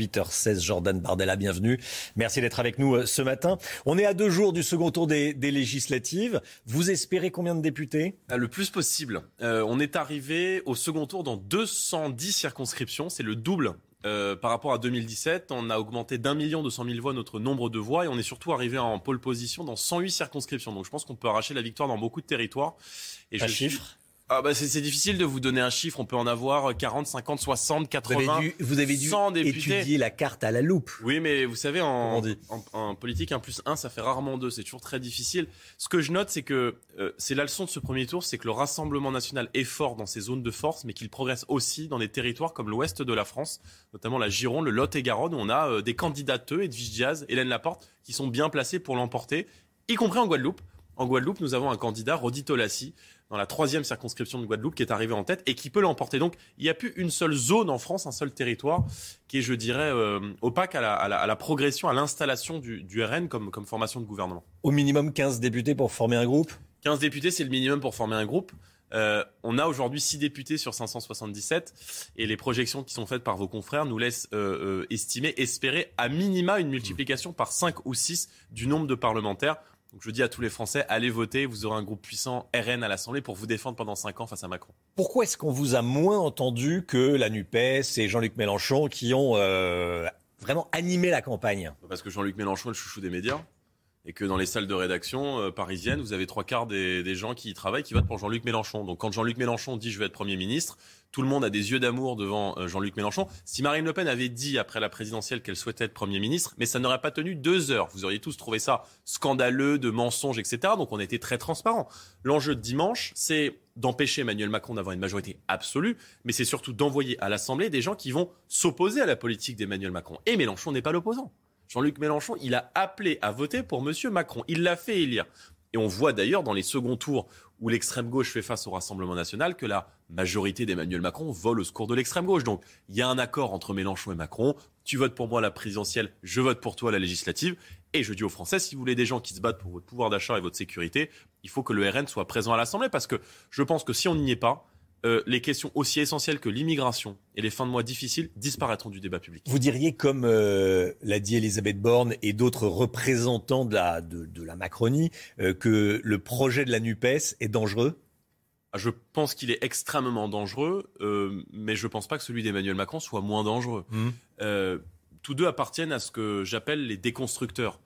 8h16. Jordan Bardella, bienvenue. Merci d'être avec nous euh, ce matin. On est à deux jours du second tour des, législatives. Vous espérez combien de députés? Ah, Le plus possible. Euh, on est arrivé au second tour dans 210 circonscriptions. C'est le double euh, par rapport à 2017, on a augmenté d'un million deux cent mille voix notre nombre de voix et on est surtout arrivé en pole position dans 108 circonscriptions. Donc je pense qu'on peut arracher la victoire dans beaucoup de territoires. Et Un chiffre ah bah c'est difficile de vous donner un chiffre. On peut en avoir 40, 50, 60, 80. Vous avez dû, vous avez dû étudier la carte à la loupe. Oui, mais vous savez, en, en, politique, 1 plus 1, ça fait rarement 2. C'est toujours très difficile. Ce que je note, c'est que euh, c'est la leçon de ce premier tour, c'est que le Rassemblement national est fort dans ses zones de force, mais qu'il progresse aussi dans des territoires comme l'ouest de la France, notamment la Gironde, le Lot-et-Garonne, où on a euh, des candidateux, Edwige Diaz, Hélène Laporte, qui sont bien placés pour l'emporter, y compris en Guadeloupe. En Guadeloupe, nous avons un candidat, Rodi Tolassi, dans la troisième circonscription de Guadeloupe qui est arrivé en tête et qui peut l'emporter. Donc il n'y a plus une seule zone en France, un seul territoire qui est, je dirais, euh, opaque à la, progression, à l'installation du, RN comme, comme formation de gouvernement. Au minimum 15 députés pour former un groupe? 15 députés, c'est le minimum pour former un groupe. Euh, on a aujourd'hui 6 députés sur 577 et les projections qui sont faites par vos confrères nous laissent euh, estimer, espérer à minima une multiplication par 5 ou 6 du nombre de parlementaires. Donc je dis à tous les Français, allez voter, vous aurez un groupe puissant RN à l'Assemblée pour vous défendre pendant 5 ans face à Macron. Pourquoi est-ce qu'on vous a moins entendu que la NUPES et Jean-Luc Mélenchon qui ont euh, vraiment animé la campagne? Parce que Jean-Luc Mélenchon est le chouchou des médias et que dans les salles de rédaction euh, parisiennes, vous avez trois quarts des, gens qui y travaillent qui votent pour Jean-Luc Mélenchon. Donc quand Jean-Luc Mélenchon dit je vais être Premier ministre, tout le monde a des yeux d'amour devant euh, Jean-Luc Mélenchon. Si Marine Le Pen avait dit après la présidentielle qu'elle souhaitait être Premier ministre, mais ça n'aurait pas tenu deux heures. Vous auriez tous trouvé ça scandaleux, de mensonges, etc. Donc on a été très transparent. L'enjeu de dimanche, c'est d'empêcher Emmanuel Macron d'avoir une majorité absolue, mais c'est surtout d'envoyer à l'Assemblée des gens qui vont s'opposer à la politique d'Emmanuel Macron. Et Mélenchon n'est pas l'opposant. Jean-Luc Mélenchon, il a appelé à voter pour M. Macron. Il l'a fait élire. Et on voit d'ailleurs dans les seconds tours où l'extrême gauche fait face au Rassemblement national que la majorité d'Emmanuel Macron vole au secours de l'extrême gauche. Donc il y a un accord entre Mélenchon et Macron. Tu votes pour moi la présidentielle, je vote pour toi la législative. Et je dis aux Français, si vous voulez des gens qui se battent pour votre pouvoir d'achat et votre sécurité, il faut que le RN soit présent à l'Assemblée parce que je pense que si on n'y est pas, euh, les questions aussi essentielles que l'immigration et les fins de mois difficiles disparaîtront du débat public. Vous diriez, comme euh, l'a dit Elisabeth Borne et d'autres représentants de la, de, la Macronie, euh, que le projet de la NUPES est dangereux? Ah, je pense qu'il est extrêmement dangereux, mais je ne pense pas que celui d'Emmanuel Macron soit moins dangereux. Mmh. tous deux appartiennent à ce que j'appelle les déconstructeurs.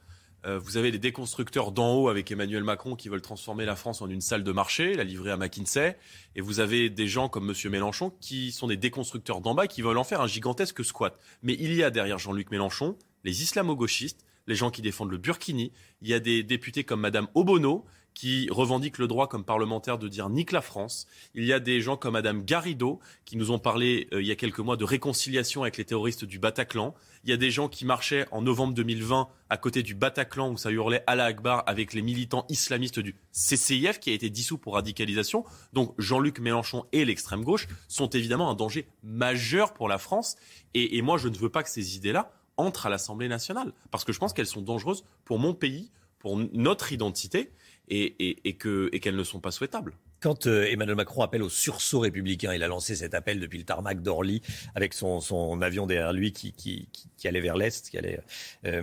Euh, vous avez les déconstructeurs d'en haut avec Emmanuel Macron qui veulent transformer la France en une salle de marché, la livrer à McKinsey. Et vous avez des gens comme M. Mélenchon qui sont des déconstructeurs d'en bas qui veulent en faire un gigantesque squat. Mais il y a derrière Jean-Luc Mélenchon les islamo-gauchistes, les gens qui défendent le Burkini. Il y a des députés comme Mme Obono qui revendiquent le droit comme parlementaire de dire nique la France. Il y a des gens comme Mme Garrido qui nous ont parlé euh, il y a quelques mois de réconciliation avec les terroristes du Bataclan. Il y a des gens qui marchaient en novembre 2020 à côté du Bataclan où ça hurlait Allah Akbar avec les militants islamistes du CCIF qui a été dissous pour radicalisation. Donc Jean-Luc Mélenchon et l'extrême gauche sont évidemment un danger majeur pour la France. Et moi, je ne veux pas que ces idées-là entrent à l'Assemblée nationale parce que je pense qu'elles sont dangereuses pour mon pays, pour notre identité et, et, qu'elles ne sont pas souhaitables. Quand euh, Emmanuel Macron appelle au sursaut républicain, il a lancé cet appel depuis le tarmac d'Orly avec son, son, avion derrière lui qui, qui, qui, allait vers l'Est, qui allait euh,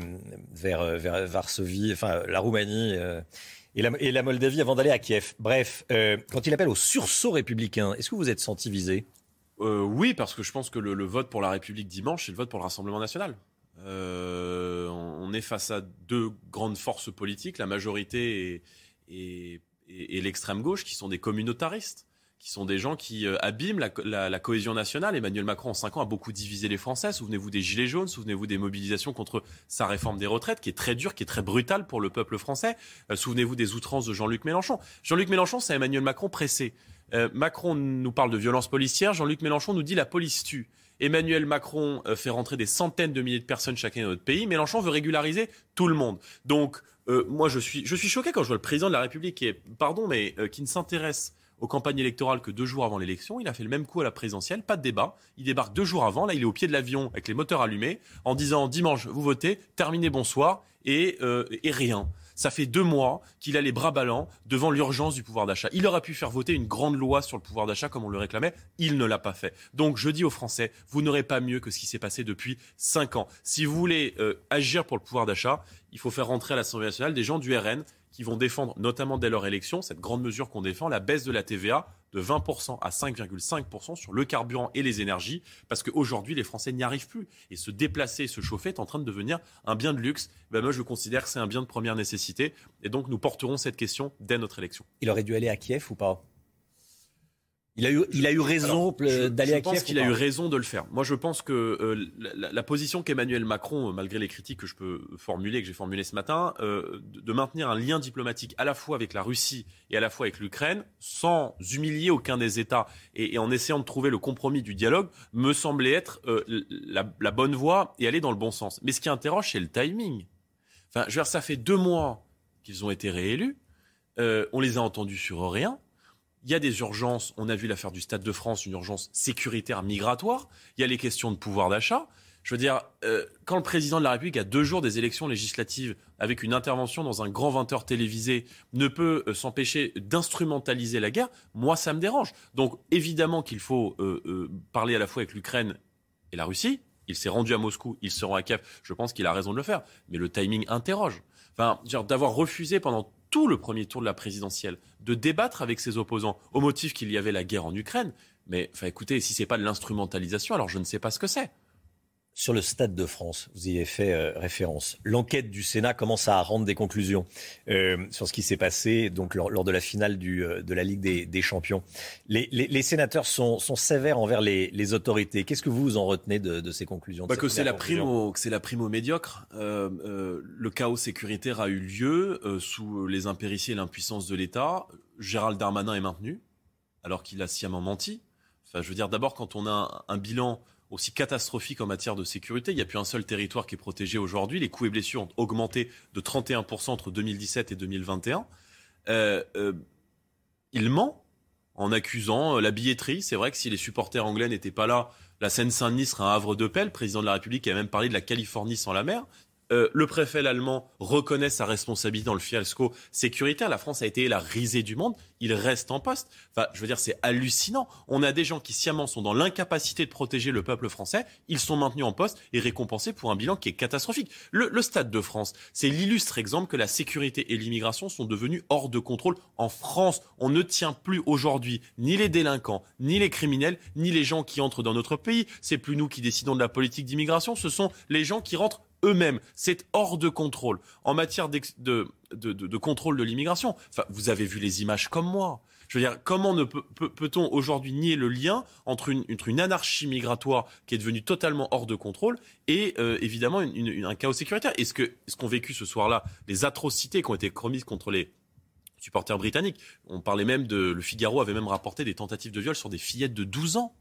vers, euh, vers Varsovie, enfin la Roumanie et, la, et, la, Moldavie avant d'aller à Kiev. Bref, quand il appelle au sursaut républicain, est-ce que vous êtes senti visé? Oui, parce que je pense que le, le, vote pour la République dimanche, c'est le vote pour le Rassemblement national. On est face à deux grandes forces politiques, la majorité et l'extrême gauche, qui sont des communautaristes, qui sont des gens qui euh, abîment la, cohésion nationale. Emmanuel Macron, en cinq ans, a beaucoup divisé les Français. Souvenez-vous des Gilets jaunes, souvenez-vous des mobilisations contre sa réforme des retraites, qui est très dure, qui est très brutale pour le peuple français. Euh, souvenez-vous des outrances de Jean-Luc Mélenchon. Jean-Luc Mélenchon, c'est Emmanuel Macron pressé. Euh, Macron nous parle de violence policière, Jean-Luc Mélenchon nous dit la police tue. Emmanuel Macron fait rentrer des centaines de milliers de personnes chacun dans notre pays. Mélenchon veut régulariser tout le monde. Donc, euh, moi, je suis, choqué quand je vois le président de la République, qui pardon, mais euh, qui ne s'intéresse aux campagnes électorales que deux jours avant l'élection. Il a fait le même coup à la présidentielle, pas de débat. Il débarque deux jours avant. Là, il est au pied de l'avion avec les moteurs allumés, en disant dimanche, vous votez, terminez, bonsoir, euh, et rien. Ça fait deux mois qu'il a les bras ballants devant l'urgence du pouvoir d'achat. Il aurait pu faire voter une grande loi sur le pouvoir d'achat comme on le réclamait. Il ne l'a pas fait. Donc je dis aux Français, vous n'aurez pas mieux que ce qui s'est passé depuis cinq ans. Si vous voulez euh, agir pour le pouvoir d'achat, il faut faire rentrer à l'Assemblée nationale des gens du RN qui vont défendre, notamment dès leur élection, cette grande mesure qu'on défend, la baisse de la TVA de 20% à 5,5% sur le carburant et les énergies, parce qu'aujourd'hui, les Français n'y arrivent plus. Et se déplacer, se chauffer est en train de devenir un bien de luxe. Ben moi, je considère que c'est un bien de première nécessité. Et donc, nous porterons cette question dès notre élection. Il aurait dû aller à Kiev ou pas? Il a eu, il a eu raison d'aller à Kiev. Je pense qu'il a eu raison de le faire. Moi, je pense que euh, la, la, position qu'Emmanuel Macron, euh, malgré les critiques que je peux formuler, que j'ai formulées ce matin, euh, de, de, maintenir un lien diplomatique à la fois avec la Russie et à la fois avec l'Ukraine, sans humilier aucun des États et, et, en essayant de trouver le compromis du dialogue, me semblait être euh, la, la, bonne voie et aller dans le bon sens. Mais ce qui interroge, c'est le timing. Enfin, je veux dire, ça fait deux mois qu'ils ont été réélus. on les a entendus sur rien. Il y a des urgences. On a vu l'affaire du Stade de France, une urgence sécuritaire migratoire. Il y a les questions de pouvoir d'achat. Je veux dire, euh, quand le président de la République, à deux jours des élections législatives, avec une intervention dans un grand 20 télévisé, ne peut euh, s'empêcher d'instrumentaliser la guerre, moi, ça me dérange. Donc, évidemment qu'il faut euh parler à la fois avec l'Ukraine et la Russie. Il s'est rendu à Moscou, il se rend à Kiev. Je pense qu'il a raison de le faire. Mais le timing interroge. Enfin, d'avoir refusé pendant tout le premier tour de la présidentielle, de débattre avec ses opposants au motif qu'il y avait la guerre en Ukraine. Mais enfin, écoutez, si c'est pas de l'instrumentalisation, alors je ne sais pas ce que c'est. Sur le Stade de France, vous y avez fait euh, référence. L'enquête du Sénat commence à rendre des conclusions euh, sur ce qui s'est passé donc lors, lors, de la finale du, euh, de la Ligue des, des Champions. Les, les, les, sénateurs sont, sont sévères envers les, les autorités. Qu'est-ce que vous, en retenez de, de ces conclusions bah Que c'est la, prime au, la prime au médiocre. Le chaos sécuritaire a eu lieu sous les impéritiés et l'impuissance de l'État. Gérald Darmanin est maintenu, alors qu'il a sciemment menti. Enfin, je veux dire, d'abord, quand on a un, un bilan aussi catastrophique en matière de sécurité. Il n'y a plus un seul territoire qui est protégé aujourd'hui. Les coûts et blessures ont augmenté de 31% entre 2017 et 2021. Euh, euh, il ment en accusant euh, la billetterie. C'est vrai que si les supporters anglais n'étaient pas là, la Seine-Saint-Denis serait un havre de paix. Le président de la République a même parlé de la Californie sans la mer. Euh, le préfet allemand reconnaît sa responsabilité dans le fiasco sécuritaire. La France a été la risée du monde. Il reste en poste. Enfin, je veux dire, c'est hallucinant. On a des gens qui sciemment sont dans l'incapacité de protéger le peuple français. Ils sont maintenus en poste et récompensés pour un bilan qui est catastrophique. Le, le Stade de France, c'est l'illustre exemple que la sécurité et l'immigration sont devenus hors de contrôle en France. On ne tient plus aujourd'hui ni les délinquants, ni les criminels, ni les gens qui entrent dans notre pays. C'est plus nous qui décidons de la politique d'immigration. Ce sont les gens qui rentrent eux-mêmes. C'est hors de contrôle. En matière de, de, contrôle de l'immigration, enfin, vous avez vu les images comme moi. Je veux dire, comment peut-on aujourd'hui nier le lien entre une, une, anarchie migratoire qui est devenue totalement hors de contrôle et euh, évidemment un chaos sécuritaire? Et ce qu'ont qu'ont vécu ce soir-là, les atrocités qui ont été commises contre les supporters britanniques, on parlait même de... Le Figaro avait même rapporté des tentatives de viol sur des fillettes de 12 ans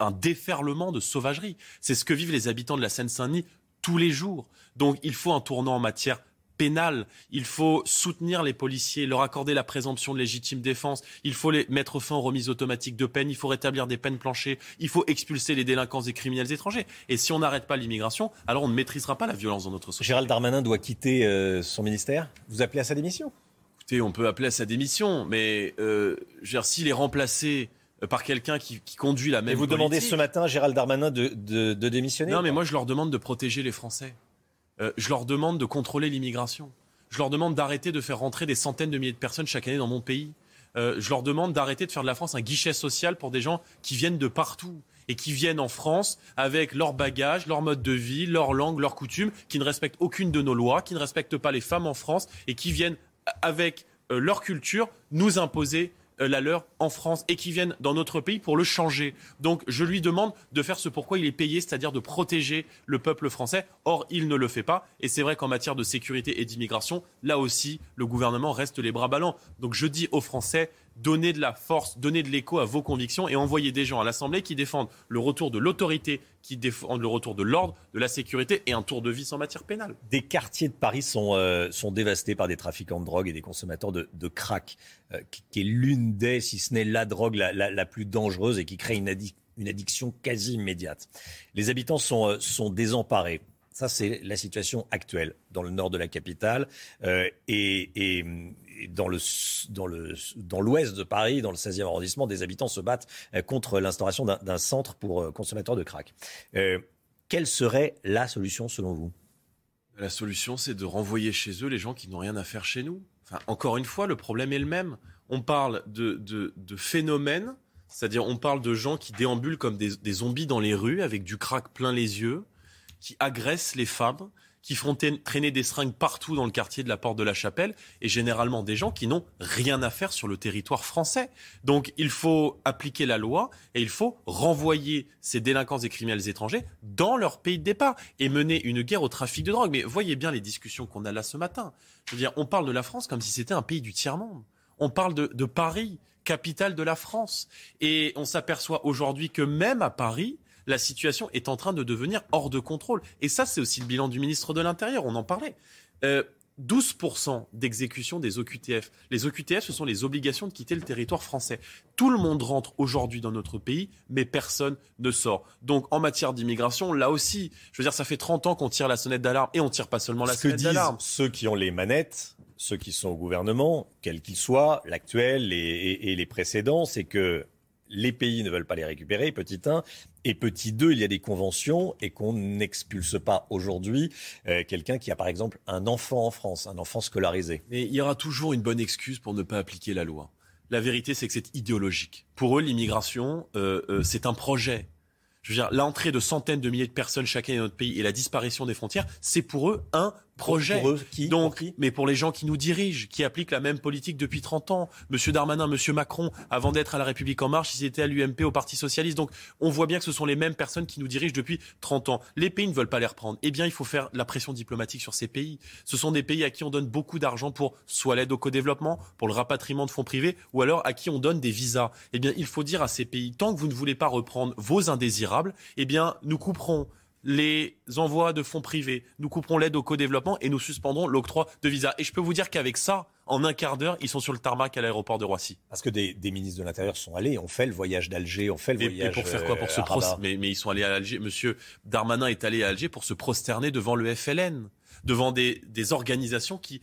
un déferlement de sauvagerie. C'est ce que vivent les habitants de la Seine-Saint-Denis tous les jours. Donc il faut un tournant en matière pénale, il faut soutenir les policiers, leur accorder la présomption de légitime défense, il faut les mettre fin aux remises automatiques de peine, il faut rétablir des peines planchées, il faut expulser les délinquants et criminels étrangers. Et si on n'arrête pas l'immigration, alors on ne maîtrisera pas la violence dans notre société. Gérald Darmanin doit quitter euh, son ministère. Vous appelez à sa démission? Écoutez, on peut appeler à sa démission, mais euh, s'il est remplacé par quelqu'un qui, qui, conduit la même. Et vous demandez ce matin à Gérald Darmanin de, de, de démissionner Non, mais moi je leur demande de protéger les Français. Euh, je leur demande de contrôler l'immigration. Je leur demande d'arrêter de faire rentrer des centaines de milliers de personnes chaque année dans mon pays. Euh, je leur demande d'arrêter de faire de la France un guichet social pour des gens qui viennent de partout et qui viennent en France avec leur bagage, leur mode de vie, leur langue, leurs coutumes, qui ne respectent aucune de nos lois, qui ne respectent pas les femmes en France et qui viennent avec euh, leur culture nous imposer euh, la leur en France et qui viennent dans notre pays pour le changer. Donc je lui demande de faire ce pourquoi il est payé, c'est-à-dire de protéger le peuple français. Or, il ne le fait pas. Et c'est vrai qu'en matière de sécurité et d'immigration, là aussi, le gouvernement reste les bras ballants. Donc je dis aux Français, donnez de la force, donnez de l'écho à vos convictions et envoyez des gens à l'Assemblée qui défendent le retour de l'autorité, qui défendent le retour de l'ordre, de la sécurité et un tour de vis en matière pénale. Des quartiers de Paris sont, euh, sont dévastés par des trafiquants de drogue et des consommateurs de, de crack, euh, qui, est l'une des, si ce n'est la drogue la, la, plus dangereuse et qui crée une, une addiction quasi immédiate. Les habitants sont, euh, sont désemparés. Ça, c'est la situation actuelle dans le nord de la capitale euh, et, dans dans dans l'ouest de Paris, dans le 16e arrondissement, des habitants se battent euh, contre l'instauration d'un centre pour euh, consommateurs de crack. quelle serait la solution selon vous? La solution, c'est de renvoyer chez eux les gens qui n'ont rien à faire chez nous. Enfin, encore une fois, le problème est le même. On parle de phénomènes, c'est-à-dire on parle de gens qui déambulent comme des, des zombies dans les rues avec du crack plein les yeux qui agressent les femmes, qui font traîner des seringues partout dans le quartier de la Porte de la Chapelle, et généralement des gens qui n'ont rien à faire sur le territoire français. Donc il faut appliquer la loi et il faut renvoyer ces délinquants et criminels étrangers dans leur pays de départ et mener une guerre au trafic de drogue. Mais voyez bien les discussions qu'on a là ce matin. Je veux dire, on parle de la France comme si c'était un pays du tiers-monde. On parle de, de Paris, capitale de la France. Et on s'aperçoit aujourd'hui que même à Paris, la situation est en train de devenir hors de contrôle. Et ça, c'est aussi le bilan du ministre de l'Intérieur, on en parlait. 12% euh, d'exécution des OQTF. Les OQTF, ce sont les obligations de quitter le territoire français. Tout le monde rentre aujourd'hui dans notre pays, mais personne ne sort. Donc, en matière d'immigration, là aussi, je veux dire, ça fait 30 ans qu'on tire la sonnette d'alarme et on tire pas seulement la sonnette d'alarme. Ceux qui ont les manettes, ceux qui sont au gouvernement, quels qu'ils soient, l'actuel et les précédents, c'est que les pays ne veulent pas les récupérer, petit 1. Et petit 2, il y a des conventions et qu'on n'expulse pas aujourd'hui euh, quelqu'un qui a par exemple un enfant en France, un enfant scolarisé. Mais il y aura toujours une bonne excuse pour ne pas appliquer la loi. La vérité, c'est que c'est idéologique. Pour eux, l'immigration, euh, euh, c'est un projet. Je veux dire, l'entrée de centaines de milliers de personnes chacun dans notre pays et la disparition des frontières, c'est pour eux un projet. Pour eux, qui Donc, mais pour les gens qui nous dirigent, qui appliquent la même politique depuis 30 ans. Monsieur Darmanin, Monsieur Macron, avant d'être à la République en marche, ils étaient à l'UMP, au Parti socialiste. Donc, on voit bien que ce sont les mêmes personnes qui nous dirigent depuis 30 ans. Les pays ne veulent pas les reprendre. Eh bien, il faut faire la pression diplomatique sur ces pays. Ce sont des pays à qui on donne beaucoup d'argent pour soit l'aide au co-développement, pour le rapatriement de fonds privés, ou alors à qui on donne des visas. Eh bien, il faut dire à ces pays, tant que vous ne voulez pas reprendre vos indésirables, eh bien, nous couperons les envois de fonds privés, nous couperons l'aide au co-développement et nous suspendrons l'octroi de visas. Et je peux vous dire qu'avec ça, en un quart d'heure, ils sont sur le tarmac à l'aéroport de Roissy. Parce que des, ministres de l'Intérieur sont allés, ont fait le voyage d'Alger, ont fait le voyage. Mais pour faire quoi Pour se euh, mais, mais ils sont allés à Alger. Monsieur Darmanin est allé à Alger pour se prosterner devant le FLN, devant des, des organisations qui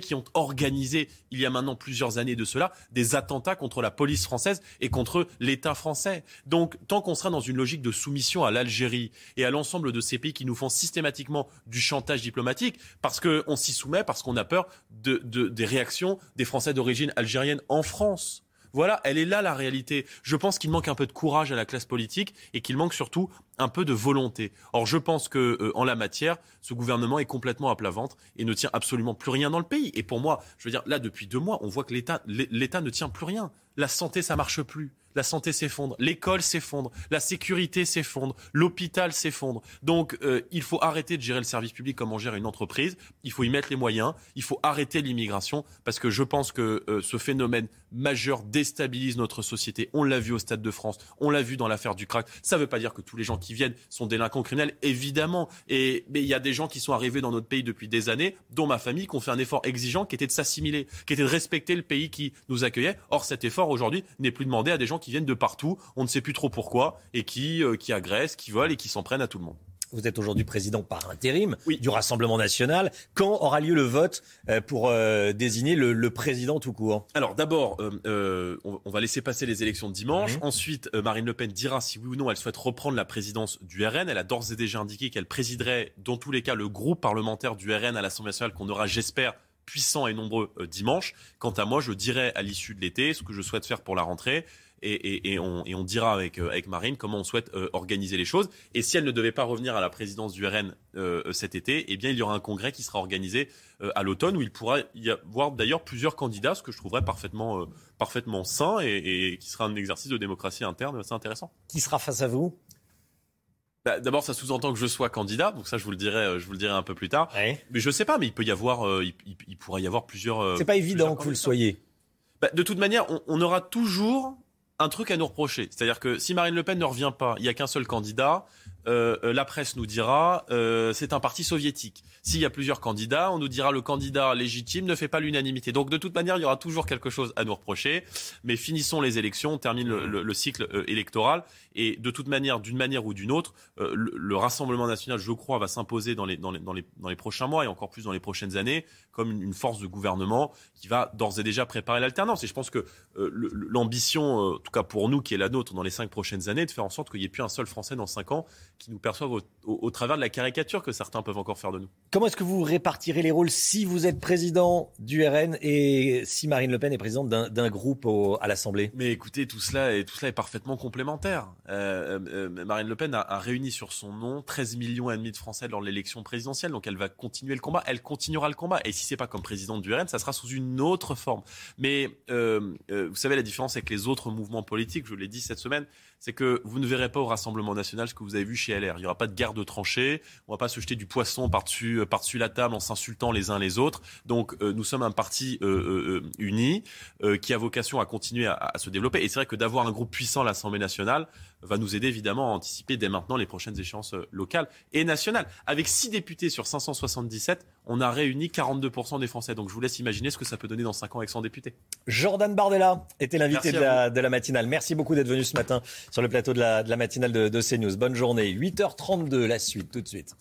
qui ont organisé, il y a maintenant plusieurs années de cela, des attentats contre la police française et contre l'État français. Donc, tant qu'on sera dans une logique de soumission à l'Algérie et à l'ensemble de ces pays qui nous font systématiquement du chantage diplomatique, parce qu'on s'y soumet, parce qu'on a peur de, des réactions des Français d'origine algérienne en France. Voilà, elle est là la réalité. Je pense qu'il manque un peu de courage à la classe politique et qu'il manque surtout un peu de volonté. Or, je pense que euh, en la matière, ce gouvernement est complètement à plat ventre et ne tient absolument plus rien dans le pays. Et pour moi, je veux dire, là depuis deux mois, on voit que l'État, l'État ne tient plus rien. La santé, ça marche plus la santé s'effondre, l'école s'effondre, la sécurité s'effondre, l'hôpital s'effondre. Donc euh, il faut arrêter de gérer le service public comme on gère une entreprise, il faut y mettre les moyens, il faut arrêter l'immigration parce que je pense que euh, ce phénomène majeur déstabilise notre société. On l'a vu au Stade de France, on l'a vu dans l'affaire du crack. Ça ne veut pas dire que tous les gens qui viennent sont délinquants criminels, évidemment. Et mais il y a des gens qui sont arrivés dans notre pays depuis des années, dont ma famille, qui ont fait un effort exigeant, qui était de s'assimiler, qui était de respecter le pays qui nous accueillait. Or cet effort aujourd'hui n'est plus demandé à des gens qui viennent de partout, on ne sait plus trop pourquoi, et qui, euh, qui agressent, qui volent et qui s'en prennent à tout le monde. Vous êtes aujourd'hui président par intérim du Rassemblement national. Quand aura lieu le vote euh, pour euh, désigner le, président tout court? Alors d'abord, on, va laisser passer les élections de dimanche. Mhm. Ensuite, Marine Le Pen dira si oui ou non elle souhaite reprendre la présidence du RN. Elle a d'ores et déjà indiqué qu'elle présiderait dans tous les cas le groupe parlementaire du RN à l'Assemblée nationale qu'on aura, j'espère, puissant et nombreux dimanche. Quant à moi, je dirai à l'issue de l'été ce que je souhaite faire pour la rentrée et, on, dira avec, euh, avec Marine comment on souhaite euh, organiser les choses. Et si elle ne devait pas revenir à la présidence du RN euh, cet été, eh bien, il y aura un congrès qui sera organisé à l'automne où il pourra y avoir d'ailleurs plusieurs candidats, ce que je trouverais parfaitement, parfaitement sain et, qui sera un exercice de démocratie interne assez intéressant. Qui sera face à vous? D'abord, ça sous-entend que je sois candidat, donc ça, je vous le dirai, je vous le dirai un peu plus tard. Mais je sais pas, mais il peut y avoir, il, il, pourra y avoir plusieurs. C'est pas évident que vous le soyez. Bah, de toute manière, on, on aura toujours un truc à nous reprocher. C'est-à-dire que si Marine Le Pen ne revient pas, il n'y a qu'un seul candidat. Euh, euh, la presse nous dira euh, c'est un parti soviétique. S'il y a plusieurs candidats, on nous dira le candidat légitime ne fait pas l'unanimité. Donc de toute manière, il y aura toujours quelque chose à nous reprocher. Mais finissons les élections, on termine le, cycle électoral. Et de toute manière, d'une manière ou d'une autre, le, Rassemblement national, je crois, va s'imposer dans les, dans, les, dans, les, dans les prochains mois et encore plus dans les prochaines années comme une, force de gouvernement qui va d'ores et déjà préparer l'alternance. Et je pense que l'ambition, en tout cas pour nous, qui est la nôtre dans les cinq prochaines années, de faire en sorte qu'il n'y ait plus un seul Français dans cinq ans qui nous perçoivent au, travers de la caricature que certains peuvent encore faire de nous. Comment est-ce que vous répartirez les rôles si vous êtes président du RN et si Marine Le Pen est présidente d'un groupe à l'Assemblée? Mais écoutez, tout cela, est, tout cela est parfaitement complémentaire. Euh, euh, Marine Le Pen a, réuni sur son nom 13 millions et demi de Français lors de l'élection présidentielle, donc elle va continuer le combat, elle continuera le combat. Et si c'est pas comme présidente du RN, ça sera sous une autre forme. Mais euh, vous savez la différence avec les autres mouvements politiques, je l'ai dit cette semaine, c'est que vous ne verrez pas au Rassemblement national ce que vous avez vu chez LR. Il n'y aura pas de guerre de tranchées, on va pas se jeter du poisson par-dessus euh, par-dessus la table en s'insultant les uns les autres. Donc euh, nous sommes un parti euh, uni qui a vocation à continuer à, se développer. Et c'est vrai que d'avoir un groupe puissant à l'Assemblée nationale va nous aider évidemment à anticiper dès maintenant les prochaines échéances locales et nationales. Avec 6 députés sur 577, on a réuni 42% des Français. Donc je vous laisse imaginer ce que ça peut donner dans 5 ans avec 100 députés. Jordan Bardella était l'invité de la matinale. Merci beaucoup d'être venu ce matin sur le plateau de la, matinale de, de CNews. Bonne journée. 8h32, la suite, tout de suite.